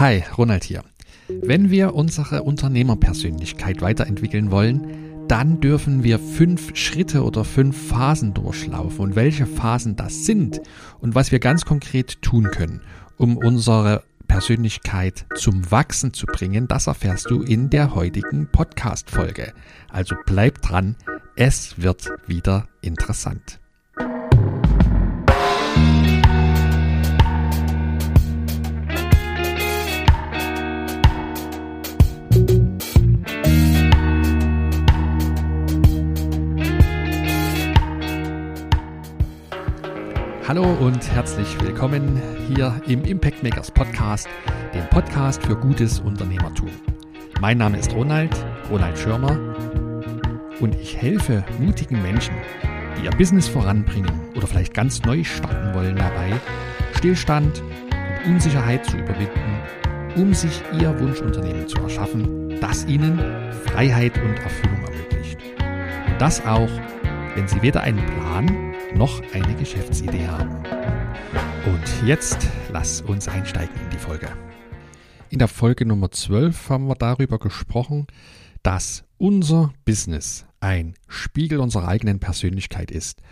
Hi, Ronald hier. Wenn wir unsere Unternehmerpersönlichkeit weiterentwickeln wollen, dann dürfen wir fünf Schritte oder fünf Phasen durchlaufen. Und welche Phasen das sind und was wir ganz konkret tun können, um unsere Persönlichkeit zum Wachsen zu bringen, das erfährst du in der heutigen Podcast-Folge. Also bleib dran, es wird wieder interessant. Hallo und herzlich willkommen hier im Impact Makers Podcast, dem Podcast für gutes Unternehmertum. Mein Name ist Ronald, Ronald Schirmer und ich helfe mutigen Menschen, die ihr Business voranbringen oder vielleicht ganz neu starten wollen dabei, Stillstand und Unsicherheit zu überwinden, um sich ihr Wunschunternehmen zu erschaffen, das ihnen Freiheit und Erfüllung ermöglicht. Und das auch, wenn sie weder einen Plan noch eine Geschäftsidee haben. Und jetzt lass uns einsteigen in die Folge. In der Folge Nummer 12 haben wir darüber gesprochen, dass unser Business ein Spiegel unserer eigenen Persönlichkeit ist.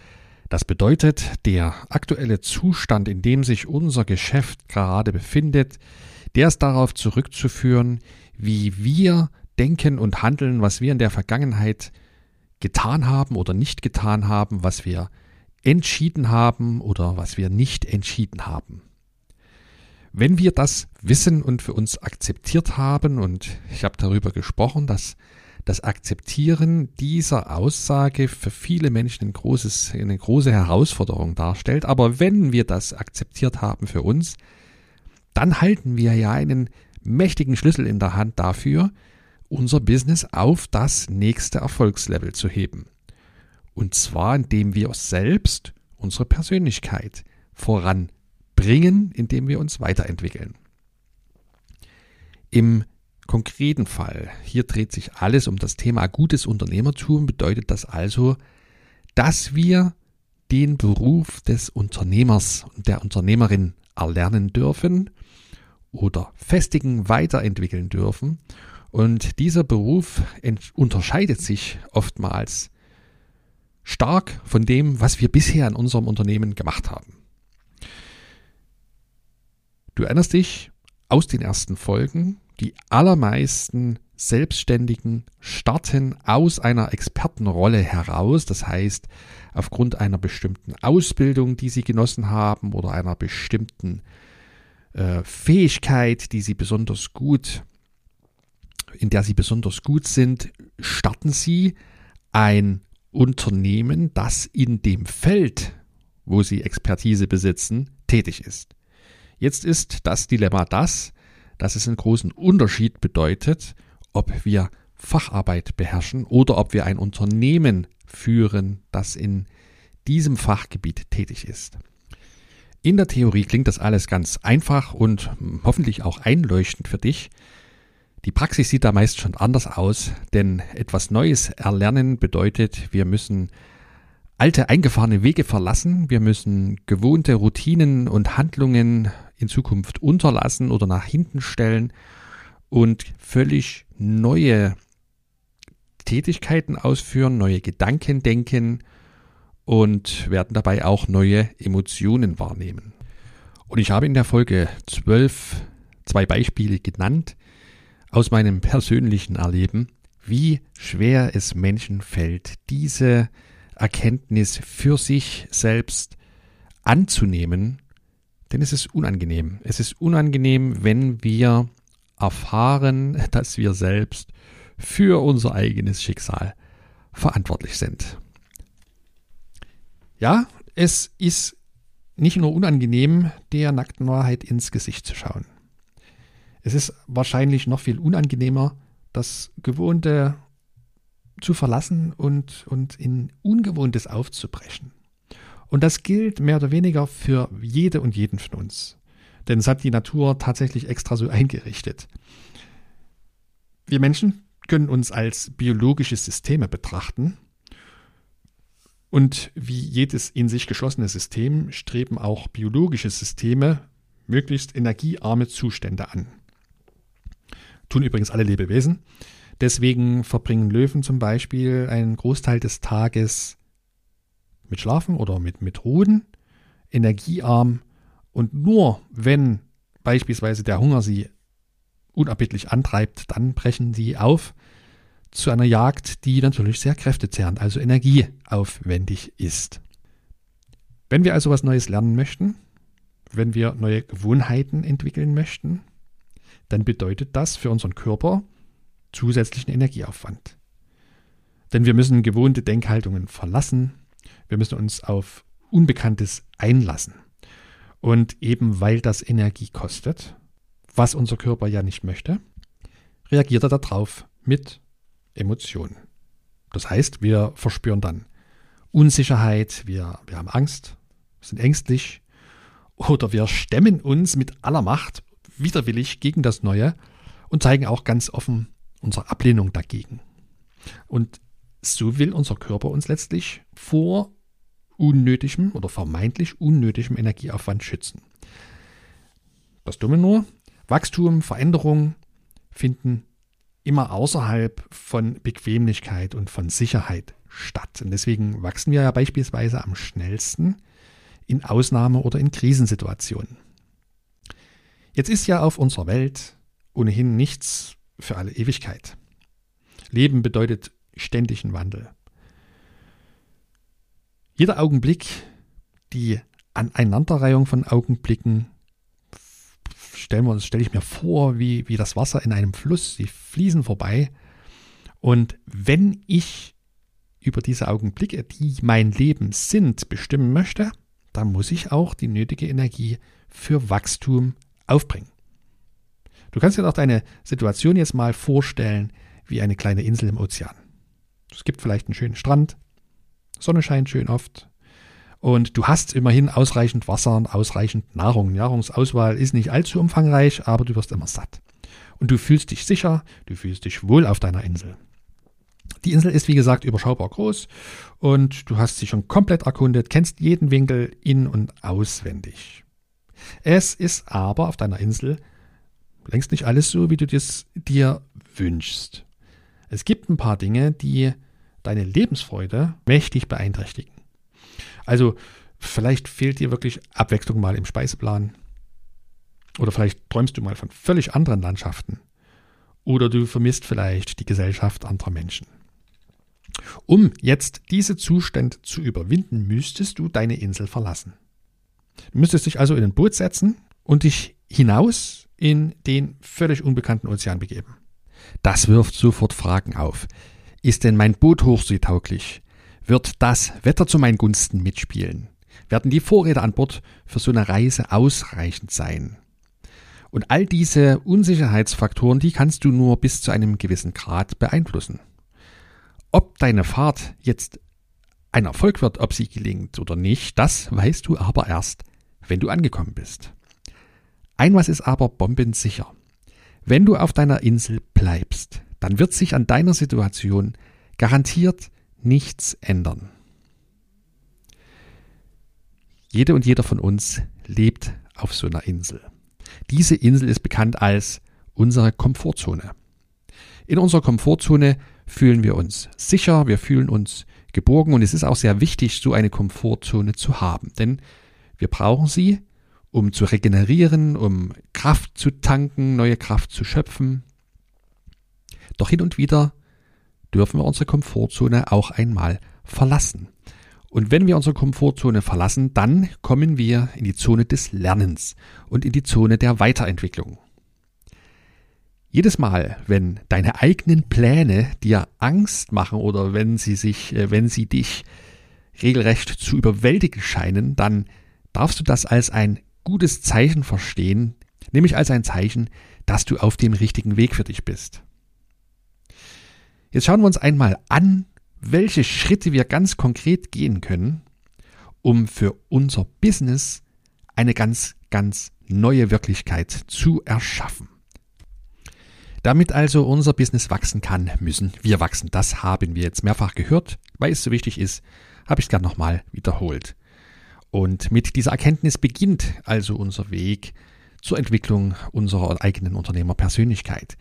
Das bedeutet, der aktuelle Zustand, in dem sich unser Geschäft gerade befindet, der ist darauf zurückzuführen, wie wir denken und handeln, was wir in der Vergangenheit getan haben oder nicht getan haben, was wir entschieden haben oder was wir nicht entschieden haben. Wenn wir das wissen und für uns akzeptiert haben, und ich habe darüber gesprochen, dass das Akzeptieren dieser Aussage für viele Menschen ein großes, eine große Herausforderung darstellt, aber wenn wir das akzeptiert haben für uns, dann halten wir ja einen mächtigen Schlüssel in der Hand dafür, unser Business auf das nächste Erfolgslevel zu heben. Und zwar, indem wir uns selbst, unsere Persönlichkeit voranbringen, indem wir uns weiterentwickeln. Im konkreten Fall, hier dreht sich alles um das Thema gutes Unternehmertum, bedeutet das also, dass wir den Beruf des Unternehmers und der Unternehmerin erlernen dürfen oder festigen, weiterentwickeln dürfen. Und dieser Beruf unterscheidet sich oftmals stark von dem, was wir bisher in unserem Unternehmen gemacht haben. Du erinnerst dich aus den ersten Folgen, die allermeisten Selbstständigen starten aus einer Expertenrolle heraus, das heißt aufgrund einer bestimmten Ausbildung, die sie genossen haben oder einer bestimmten äh, Fähigkeit, die sie besonders gut, in der sie besonders gut sind, starten sie ein Unternehmen, das in dem Feld, wo sie Expertise besitzen, tätig ist. Jetzt ist das Dilemma das, dass es einen großen Unterschied bedeutet, ob wir Facharbeit beherrschen oder ob wir ein Unternehmen führen, das in diesem Fachgebiet tätig ist. In der Theorie klingt das alles ganz einfach und hoffentlich auch einleuchtend für dich. Die Praxis sieht da meist schon anders aus, denn etwas Neues erlernen bedeutet, wir müssen alte eingefahrene Wege verlassen, wir müssen gewohnte Routinen und Handlungen in Zukunft unterlassen oder nach hinten stellen und völlig neue Tätigkeiten ausführen, neue Gedanken denken und werden dabei auch neue Emotionen wahrnehmen. Und ich habe in der Folge 12 zwei Beispiele genannt, aus meinem persönlichen Erleben, wie schwer es Menschen fällt, diese Erkenntnis für sich selbst anzunehmen, denn es ist unangenehm. Es ist unangenehm, wenn wir erfahren, dass wir selbst für unser eigenes Schicksal verantwortlich sind. Ja, es ist nicht nur unangenehm, der nackten Wahrheit ins Gesicht zu schauen. Es ist wahrscheinlich noch viel unangenehmer, das Gewohnte zu verlassen und, und in Ungewohntes aufzubrechen. Und das gilt mehr oder weniger für jede und jeden von uns. Denn es hat die Natur tatsächlich extra so eingerichtet. Wir Menschen können uns als biologische Systeme betrachten. Und wie jedes in sich geschlossene System streben auch biologische Systeme möglichst energiearme Zustände an. Tun übrigens alle Lebewesen. Deswegen verbringen Löwen zum Beispiel einen Großteil des Tages mit Schlafen oder mit, mit Ruhen, energiearm und nur wenn beispielsweise der Hunger sie unerbittlich antreibt, dann brechen sie auf zu einer Jagd, die natürlich sehr kräftezehrend, also energieaufwendig ist. Wenn wir also was Neues lernen möchten, wenn wir neue Gewohnheiten entwickeln möchten, dann bedeutet das für unseren Körper zusätzlichen Energieaufwand. Denn wir müssen gewohnte Denkhaltungen verlassen, wir müssen uns auf Unbekanntes einlassen. Und eben weil das Energie kostet, was unser Körper ja nicht möchte, reagiert er darauf mit Emotionen. Das heißt, wir verspüren dann Unsicherheit, wir, wir haben Angst, sind ängstlich oder wir stemmen uns mit aller Macht widerwillig gegen das Neue und zeigen auch ganz offen unsere Ablehnung dagegen. Und so will unser Körper uns letztlich vor unnötigem oder vermeintlich unnötigem Energieaufwand schützen. Das Dumme nur, Wachstum, Veränderung finden immer außerhalb von Bequemlichkeit und von Sicherheit statt. Und deswegen wachsen wir ja beispielsweise am schnellsten in Ausnahme- oder in Krisensituationen. Jetzt ist ja auf unserer Welt ohnehin nichts für alle Ewigkeit. Leben bedeutet ständigen Wandel. Jeder Augenblick, die Aneinanderreihung von Augenblicken, stellen wir uns, stelle ich mir vor, wie, wie das Wasser in einem Fluss, sie fließen vorbei. Und wenn ich über diese Augenblicke, die mein Leben sind, bestimmen möchte, dann muss ich auch die nötige Energie für Wachstum aufbringen. Du kannst dir doch deine Situation jetzt mal vorstellen wie eine kleine Insel im Ozean. Es gibt vielleicht einen schönen Strand, Sonne scheint schön oft und du hast immerhin ausreichend Wasser und ausreichend Nahrung. Nahrungsauswahl ist nicht allzu umfangreich, aber du wirst immer satt. Und du fühlst dich sicher, du fühlst dich wohl auf deiner Insel. Die Insel ist wie gesagt überschaubar groß und du hast sie schon komplett erkundet, kennst jeden Winkel in und auswendig. Es ist aber auf deiner Insel längst nicht alles so, wie du das dir wünschst. Es gibt ein paar Dinge, die deine Lebensfreude mächtig beeinträchtigen. Also vielleicht fehlt dir wirklich Abwechslung mal im Speiseplan. Oder vielleicht träumst du mal von völlig anderen Landschaften. Oder du vermisst vielleicht die Gesellschaft anderer Menschen. Um jetzt diese Zustände zu überwinden, müsstest du deine Insel verlassen. Du müsstest dich also in ein Boot setzen und dich hinaus in den völlig unbekannten Ozean begeben. Das wirft sofort Fragen auf. Ist denn mein Boot hochseetauglich? Wird das Wetter zu meinen Gunsten mitspielen? Werden die Vorräte an Bord für so eine Reise ausreichend sein? Und all diese Unsicherheitsfaktoren, die kannst du nur bis zu einem gewissen Grad beeinflussen. Ob deine Fahrt jetzt ein Erfolg wird, ob sie gelingt oder nicht, das weißt du aber erst, wenn du angekommen bist. Ein was ist aber bombensicher. Wenn du auf deiner Insel bleibst, dann wird sich an deiner Situation garantiert nichts ändern. Jede und jeder von uns lebt auf so einer Insel. Diese Insel ist bekannt als unsere Komfortzone. In unserer Komfortzone fühlen wir uns sicher, wir fühlen uns geborgen und es ist auch sehr wichtig, so eine Komfortzone zu haben, denn wir brauchen sie, um zu regenerieren, um Kraft zu tanken, neue Kraft zu schöpfen. Doch hin und wieder dürfen wir unsere Komfortzone auch einmal verlassen. Und wenn wir unsere Komfortzone verlassen, dann kommen wir in die Zone des Lernens und in die Zone der Weiterentwicklung. Jedes Mal, wenn deine eigenen Pläne dir Angst machen oder wenn sie sich, äh, wenn sie dich regelrecht zu überwältigen scheinen, dann darfst du das als ein gutes Zeichen verstehen, nämlich als ein Zeichen, dass du auf dem richtigen Weg für dich bist. Jetzt schauen wir uns einmal an, welche Schritte wir ganz konkret gehen können, um für unser Business eine ganz, ganz neue Wirklichkeit zu erschaffen. Damit also unser Business wachsen kann, müssen wir wachsen. Das haben wir jetzt mehrfach gehört. Weil es so wichtig ist, habe ich es gerade nochmal wiederholt. Und mit dieser Erkenntnis beginnt also unser Weg zur Entwicklung unserer eigenen Unternehmerpersönlichkeit.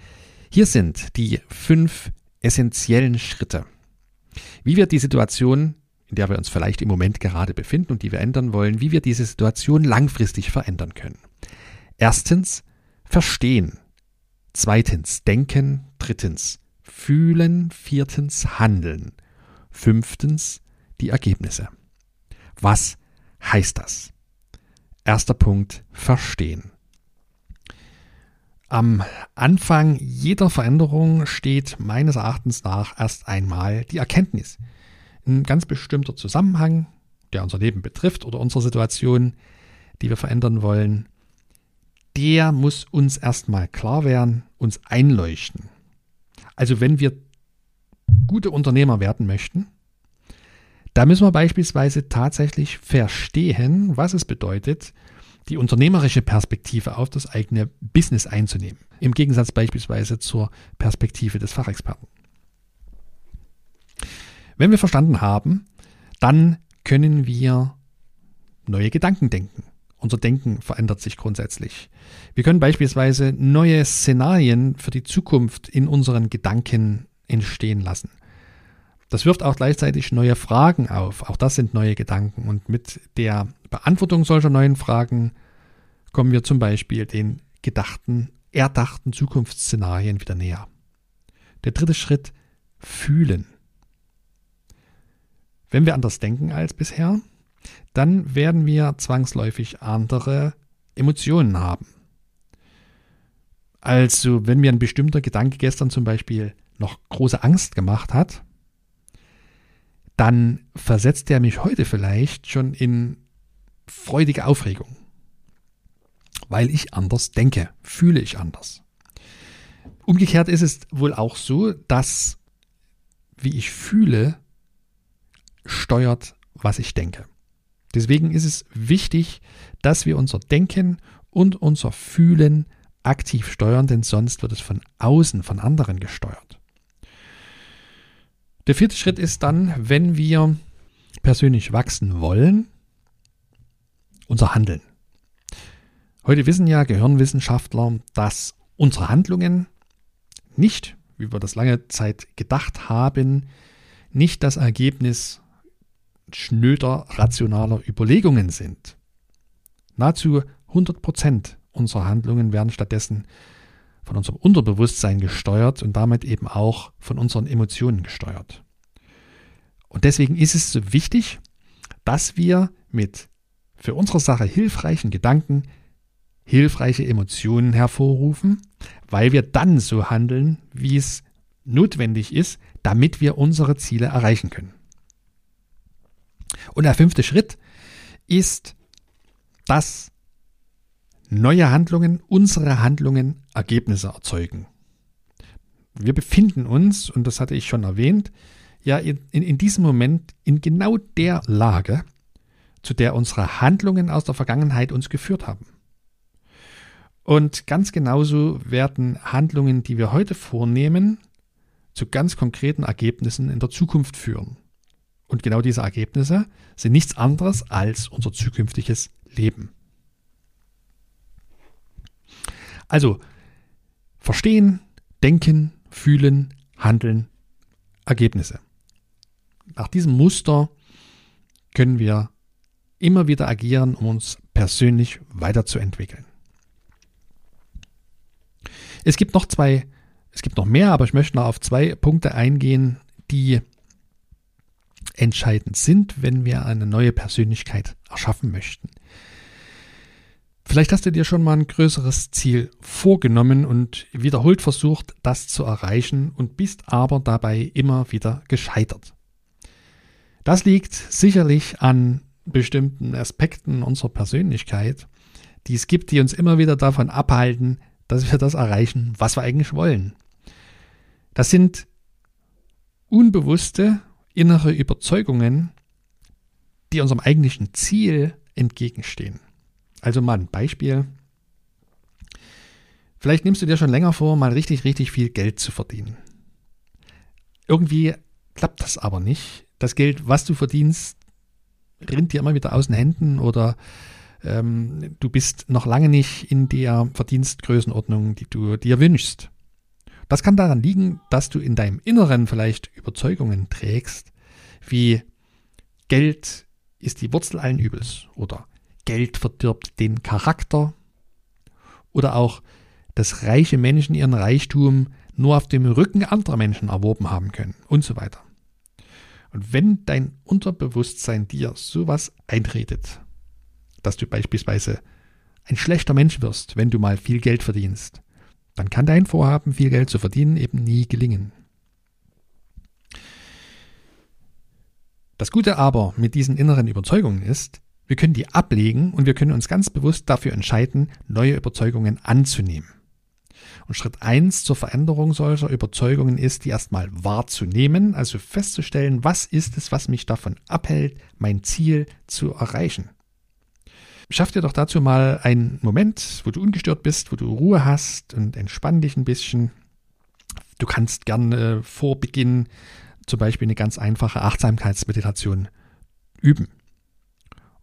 Hier sind die fünf essentiellen Schritte, wie wir die Situation, in der wir uns vielleicht im Moment gerade befinden und die wir ändern wollen, wie wir diese Situation langfristig verändern können. Erstens, verstehen. Zweitens, denken. Drittens, fühlen. Viertens, handeln. Fünftens, die Ergebnisse. Was heißt das? Erster Punkt, verstehen. Am Anfang jeder Veränderung steht meines Erachtens nach erst einmal die Erkenntnis. Ein ganz bestimmter Zusammenhang, der unser Leben betrifft oder unsere Situation, die wir verändern wollen, der muss uns erstmal klar werden, uns einleuchten. Also wenn wir gute Unternehmer werden möchten, da müssen wir beispielsweise tatsächlich verstehen, was es bedeutet, die unternehmerische Perspektive auf das eigene Business einzunehmen. Im Gegensatz beispielsweise zur Perspektive des Fachexperten. Wenn wir verstanden haben, dann können wir neue Gedanken denken. Unser Denken verändert sich grundsätzlich. Wir können beispielsweise neue Szenarien für die Zukunft in unseren Gedanken entstehen lassen. Das wirft auch gleichzeitig neue Fragen auf. Auch das sind neue Gedanken. Und mit der Beantwortung solcher neuen Fragen kommen wir zum Beispiel den gedachten, erdachten Zukunftsszenarien wieder näher. Der dritte Schritt, fühlen. Wenn wir anders denken als bisher, dann werden wir zwangsläufig andere Emotionen haben. Also, wenn mir ein bestimmter Gedanke gestern zum Beispiel noch große Angst gemacht hat, dann versetzt er mich heute vielleicht schon in freudige Aufregung. Weil ich anders denke, fühle ich anders. Umgekehrt ist es wohl auch so, dass wie ich fühle, steuert, was ich denke. Deswegen ist es wichtig, dass wir unser Denken und unser Fühlen aktiv steuern, denn sonst wird es von außen, von anderen gesteuert. Der vierte Schritt ist dann, wenn wir persönlich wachsen wollen, unser Handeln. Heute wissen ja Gehirnwissenschaftler, dass unsere Handlungen nicht, wie wir das lange Zeit gedacht haben, nicht das Ergebnis schnöder rationaler Überlegungen sind. Nahezu 100 Prozent unserer Handlungen werden stattdessen von unserem Unterbewusstsein gesteuert und damit eben auch von unseren Emotionen gesteuert. Und deswegen ist es so wichtig, dass wir mit für unsere Sache hilfreichen Gedanken hilfreiche Emotionen hervorrufen, weil wir dann so handeln, wie es notwendig ist, damit wir unsere Ziele erreichen können. Und der fünfte Schritt ist, dass neue Handlungen, unsere Handlungen Ergebnisse erzeugen. Wir befinden uns, und das hatte ich schon erwähnt, ja in, in, diesem Moment in genau der Lage, zu der unsere Handlungen aus der Vergangenheit uns geführt haben. Und ganz genauso werden Handlungen, die wir heute vornehmen, zu ganz konkreten Ergebnissen in der Zukunft führen. Und genau diese Ergebnisse sind nichts anderes als unser zukünftiges Leben. Also verstehen, denken, fühlen, handeln, Ergebnisse. Nach diesem Muster können wir immer wieder agieren, um uns persönlich weiterzuentwickeln. Es gibt noch zwei, es gibt noch mehr, aber ich möchte noch auf zwei Punkte eingehen, die entscheidend sind, wenn wir eine neue Persönlichkeit erschaffen möchten. Vielleicht hast du dir schon mal ein größeres Ziel vorgenommen und wiederholt versucht, das zu erreichen und bist aber dabei immer wieder gescheitert. Das liegt sicherlich an bestimmten Aspekten unserer Persönlichkeit, die es gibt, die uns immer wieder davon abhalten, dass wir das erreichen, was wir eigentlich wollen. Das sind unbewusste innere Überzeugungen, die unserem eigentlichen Ziel entgegenstehen. Also mal ein Beispiel. Vielleicht nimmst du dir schon länger vor, mal richtig, richtig viel Geld zu verdienen. Irgendwie klappt das aber nicht. Das Geld, was du verdienst, rinnt dir immer wieder aus den Händen oder ähm, du bist noch lange nicht in der Verdienstgrößenordnung, die du dir wünschst. Das kann daran liegen, dass du in deinem Inneren vielleicht Überzeugungen trägst, wie Geld ist die Wurzel allen Übels oder Geld verdirbt den Charakter oder auch, dass reiche Menschen ihren Reichtum nur auf dem Rücken anderer Menschen erworben haben können und so weiter. Und wenn dein Unterbewusstsein dir sowas einredet, dass du beispielsweise ein schlechter Mensch wirst, wenn du mal viel Geld verdienst, dann kann dein Vorhaben, viel Geld zu verdienen, eben nie gelingen. Das Gute aber mit diesen inneren Überzeugungen ist, wir können die ablegen und wir können uns ganz bewusst dafür entscheiden, neue Überzeugungen anzunehmen. Und Schritt eins zur Veränderung solcher Überzeugungen ist, die erstmal wahrzunehmen, also festzustellen, was ist es, was mich davon abhält, mein Ziel zu erreichen. Schaff dir doch dazu mal einen Moment, wo du ungestört bist, wo du Ruhe hast und entspann dich ein bisschen. Du kannst gerne vor Beginn zum Beispiel eine ganz einfache Achtsamkeitsmeditation üben.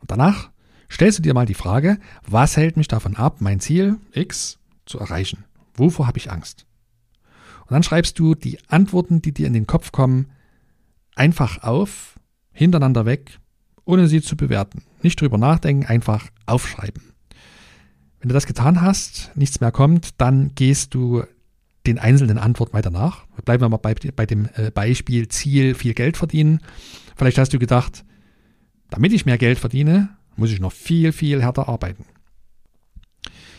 Und danach stellst du dir mal die Frage, was hält mich davon ab, mein Ziel X zu erreichen? Wovor habe ich Angst? Und dann schreibst du die Antworten, die dir in den Kopf kommen, einfach auf, hintereinander weg, ohne sie zu bewerten. Nicht drüber nachdenken, einfach aufschreiben. Wenn du das getan hast, nichts mehr kommt, dann gehst du den einzelnen Antworten weiter nach. Bleiben wir mal bei, bei dem äh, Beispiel Ziel viel Geld verdienen. Vielleicht hast du gedacht, damit ich mehr Geld verdiene, muss ich noch viel, viel härter arbeiten.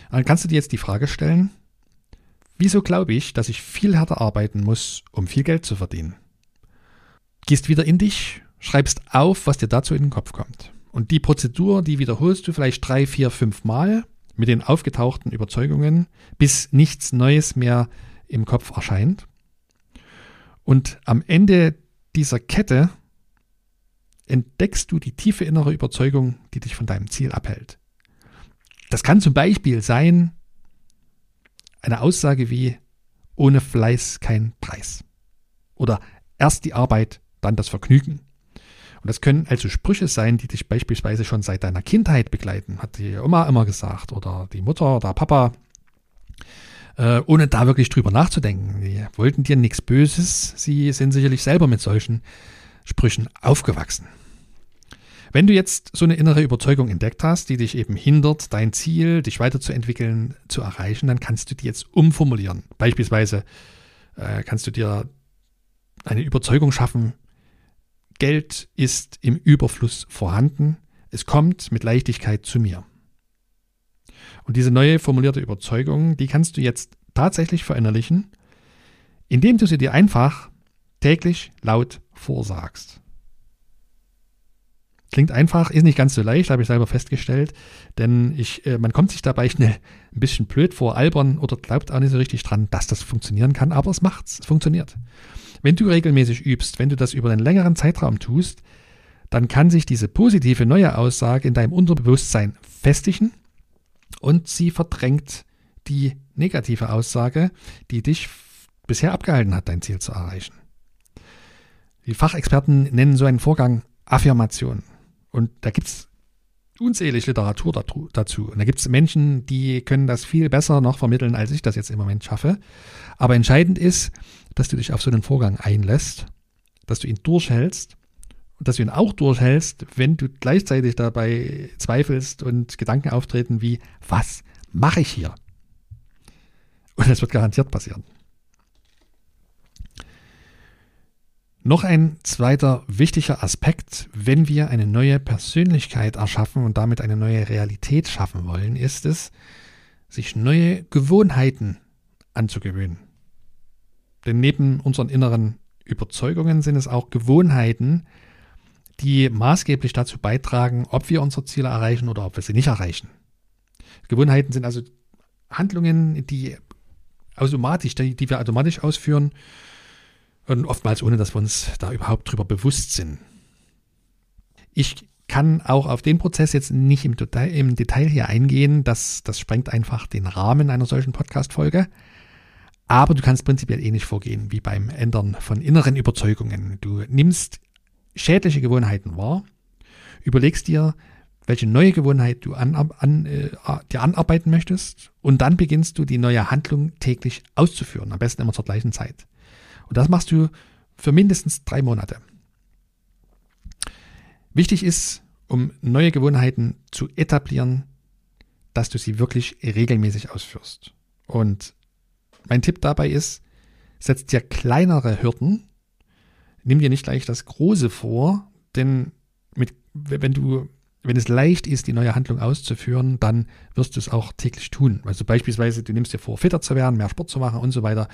Dann kannst du dir jetzt die Frage stellen, wieso glaube ich, dass ich viel härter arbeiten muss, um viel Geld zu verdienen? Gehst wieder in dich, schreibst auf, was dir dazu in den Kopf kommt. Und die Prozedur, die wiederholst du vielleicht drei, vier, fünf Mal mit den aufgetauchten Überzeugungen, bis nichts Neues mehr im Kopf erscheint. Und am Ende dieser Kette entdeckst du die tiefe innere Überzeugung, die dich von deinem Ziel abhält. Das kann zum Beispiel sein eine Aussage wie ohne Fleiß kein Preis. Oder erst die Arbeit, dann das Vergnügen. Und das können also Sprüche sein, die dich beispielsweise schon seit deiner Kindheit begleiten, hat die Oma immer gesagt oder die Mutter oder Papa äh, ohne da wirklich drüber nachzudenken. Die wollten dir nichts Böses, sie sind sicherlich selber mit solchen Sprüchen aufgewachsen. Wenn du jetzt so eine innere Überzeugung entdeckt hast, die dich eben hindert, dein Ziel, dich weiterzuentwickeln, zu erreichen, dann kannst du die jetzt umformulieren. Beispielsweise äh, kannst du dir eine Überzeugung schaffen, Geld ist im Überfluss vorhanden, es kommt mit Leichtigkeit zu mir. Und diese neue formulierte Überzeugung, die kannst du jetzt tatsächlich verinnerlichen, indem du sie dir einfach täglich laut vorsagst. Klingt einfach, ist nicht ganz so leicht, habe ich selber festgestellt, denn ich, äh, man kommt sich dabei schnell ein bisschen blöd vor, albern oder glaubt auch nicht so richtig dran, dass das funktionieren kann, aber es macht's, es funktioniert. Wenn du regelmäßig übst, wenn du das über einen längeren Zeitraum tust, dann kann sich diese positive neue Aussage in deinem Unterbewusstsein festigen und sie verdrängt die negative Aussage, die dich bisher abgehalten hat, dein Ziel zu erreichen. Die Fachexperten nennen so einen Vorgang Affirmation. Und da gibt es unzählig Literatur dazu. Und da gibt es Menschen, die können das viel besser noch vermitteln, als ich das jetzt im Moment schaffe. Aber entscheidend ist, dass du dich auf so einen Vorgang einlässt, dass du ihn durchhältst und dass du ihn auch durchhältst, wenn du gleichzeitig dabei zweifelst und Gedanken auftreten wie, was mache ich hier? Und das wird garantiert passieren. Noch ein zweiter wichtiger Aspekt, wenn wir eine neue Persönlichkeit erschaffen und damit eine neue Realität schaffen wollen, ist es, sich neue Gewohnheiten anzugewöhnen. Denn neben unseren inneren Überzeugungen sind es auch Gewohnheiten, die maßgeblich dazu beitragen, ob wir unsere Ziele erreichen oder ob wir sie nicht erreichen. Gewohnheiten sind also Handlungen, die automatisch, die, wir automatisch ausführen und oftmals ohne, dass wir uns da überhaupt drüber bewusst sind. Ich kann auch auf den Prozess jetzt nicht im Detail, im Detail hier eingehen, das, das sprengt einfach den Rahmen einer solchen Podcast-Folge. Aber du kannst prinzipiell ähnlich vorgehen wie beim Ändern von inneren Überzeugungen. Du nimmst schädliche Gewohnheiten wahr, überlegst dir, welche neue Gewohnheit du an, an, äh, dir anarbeiten möchtest und dann beginnst du die neue Handlung täglich auszuführen, am besten immer zur gleichen Zeit. Und das machst du für mindestens drei Monate. Wichtig ist, um neue Gewohnheiten zu etablieren, dass du sie wirklich regelmäßig ausführst. Und mein Tipp dabei ist, setz dir kleinere Hürden, nimm dir nicht gleich das Große vor, denn mit, wenn du, wenn es leicht ist, die neue Handlung auszuführen, dann wirst du es auch täglich tun. Also beispielsweise, du nimmst dir vor, fitter zu werden, mehr Sport zu machen und so weiter.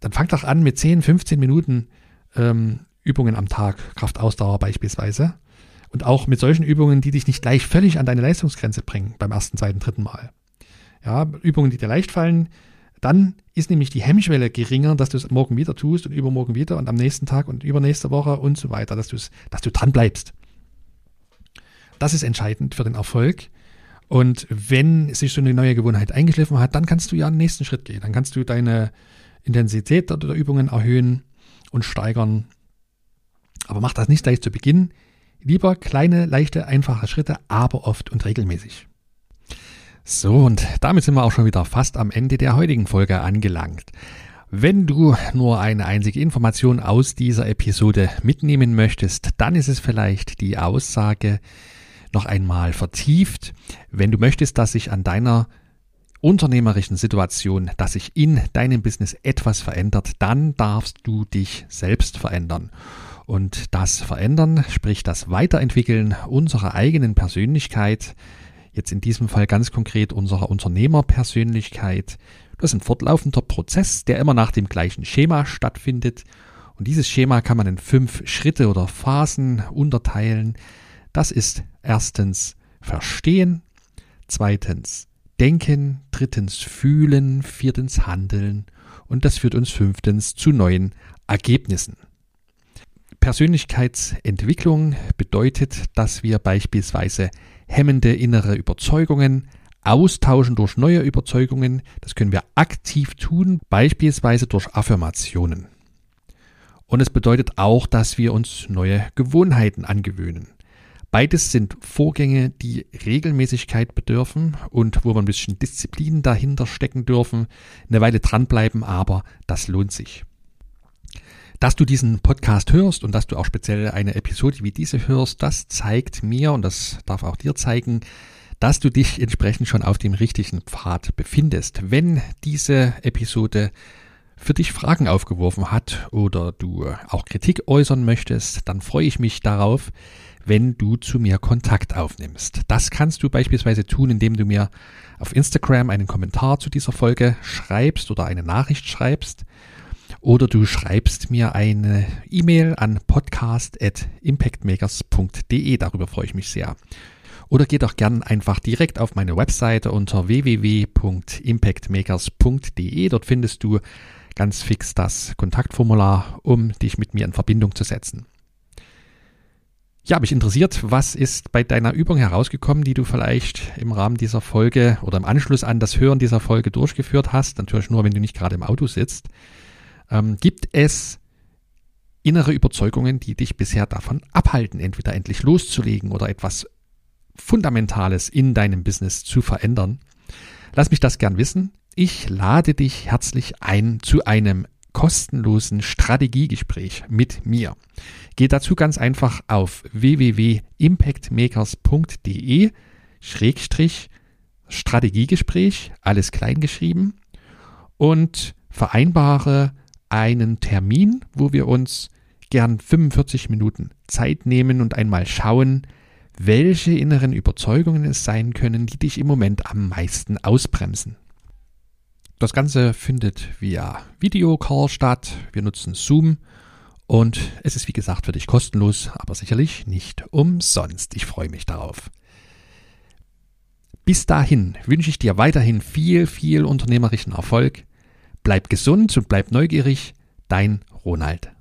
Dann fang doch an mit 10, 15 Minuten ähm, Übungen am Tag, Kraftausdauer beispielsweise. Und auch mit solchen Übungen, die dich nicht gleich völlig an deine Leistungsgrenze bringen beim ersten, zweiten, dritten Mal. Ja, Übungen, die dir leicht fallen, dann ist nämlich die Hemmschwelle geringer, dass du es morgen wieder tust und übermorgen wieder und am nächsten Tag und übernächste Woche und so weiter, dass, du's, dass du dran bleibst. Das ist entscheidend für den Erfolg. Und wenn sich so eine neue Gewohnheit eingeschliffen hat, dann kannst du ja einen nächsten Schritt gehen. Dann kannst du deine Intensität der, Übungen erhöhen und steigern. Aber mach das nicht gleich zu Beginn. Lieber kleine, leichte, einfache Schritte, aber oft und regelmäßig. So, und damit sind wir auch schon wieder fast am Ende der heutigen Folge angelangt. Wenn du nur eine einzige Information aus dieser Episode mitnehmen möchtest, dann ist es vielleicht die Aussage noch einmal vertieft. Wenn du möchtest, dass sich an deiner unternehmerischen Situation, dass sich in deinem Business etwas verändert, dann darfst du dich selbst verändern. Und das Verändern, sprich das Weiterentwickeln unserer eigenen Persönlichkeit, jetzt in diesem Fall ganz konkret unserer Unternehmerpersönlichkeit, das ist ein fortlaufender Prozess, der immer nach dem gleichen Schema stattfindet. Und dieses Schema kann man in fünf Schritte oder Phasen unterteilen. Das ist erstens Verstehen, zweitens Denken, drittens Fühlen, viertens Handeln und das führt uns fünftens zu neuen Ergebnissen. Persönlichkeitsentwicklung bedeutet, dass wir beispielsweise hemmende innere Überzeugungen austauschen durch neue Überzeugungen. Das können wir aktiv tun, beispielsweise durch Affirmationen. Und es bedeutet auch, dass wir uns neue Gewohnheiten angewöhnen. Beides sind Vorgänge, die Regelmäßigkeit bedürfen und wo wir ein bisschen Disziplin dahinter stecken dürfen, eine Weile dranbleiben, aber das lohnt sich. Dass du diesen Podcast hörst und dass du auch speziell eine Episode wie diese hörst, das zeigt mir und das darf auch dir zeigen, dass du dich entsprechend schon auf dem richtigen Pfad befindest. Wenn diese Episode für dich Fragen aufgeworfen hat oder du auch Kritik äußern möchtest, dann freue ich mich darauf, wenn du zu mir Kontakt aufnimmst. Das kannst du beispielsweise tun, indem du mir auf Instagram einen Kommentar zu dieser Folge schreibst oder eine Nachricht schreibst. Oder du schreibst mir eine E-Mail an podcast.impactmakers.de. Darüber freue ich mich sehr. Oder geh doch gern einfach direkt auf meine Webseite unter www.impactmakers.de. Dort findest du ganz fix das Kontaktformular, um dich mit mir in Verbindung zu setzen. Ja, mich interessiert, was ist bei deiner Übung herausgekommen, die du vielleicht im Rahmen dieser Folge oder im Anschluss an das Hören dieser Folge durchgeführt hast? Natürlich nur, wenn du nicht gerade im Auto sitzt. Ähm, gibt es innere Überzeugungen, die dich bisher davon abhalten, entweder endlich loszulegen oder etwas Fundamentales in deinem Business zu verändern? Lass mich das gern wissen. Ich lade dich herzlich ein zu einem kostenlosen Strategiegespräch mit mir. Geh dazu ganz einfach auf www.impactmakers.de Schrägstrich Strategiegespräch, alles klein geschrieben und vereinbare einen Termin, wo wir uns gern 45 Minuten Zeit nehmen und einmal schauen, welche inneren Überzeugungen es sein können, die dich im Moment am meisten ausbremsen. Das Ganze findet via Videocall statt. Wir nutzen Zoom und es ist wie gesagt für dich kostenlos, aber sicherlich nicht umsonst. Ich freue mich darauf. Bis dahin wünsche ich dir weiterhin viel, viel unternehmerischen Erfolg. Bleib gesund und bleib neugierig. Dein Ronald.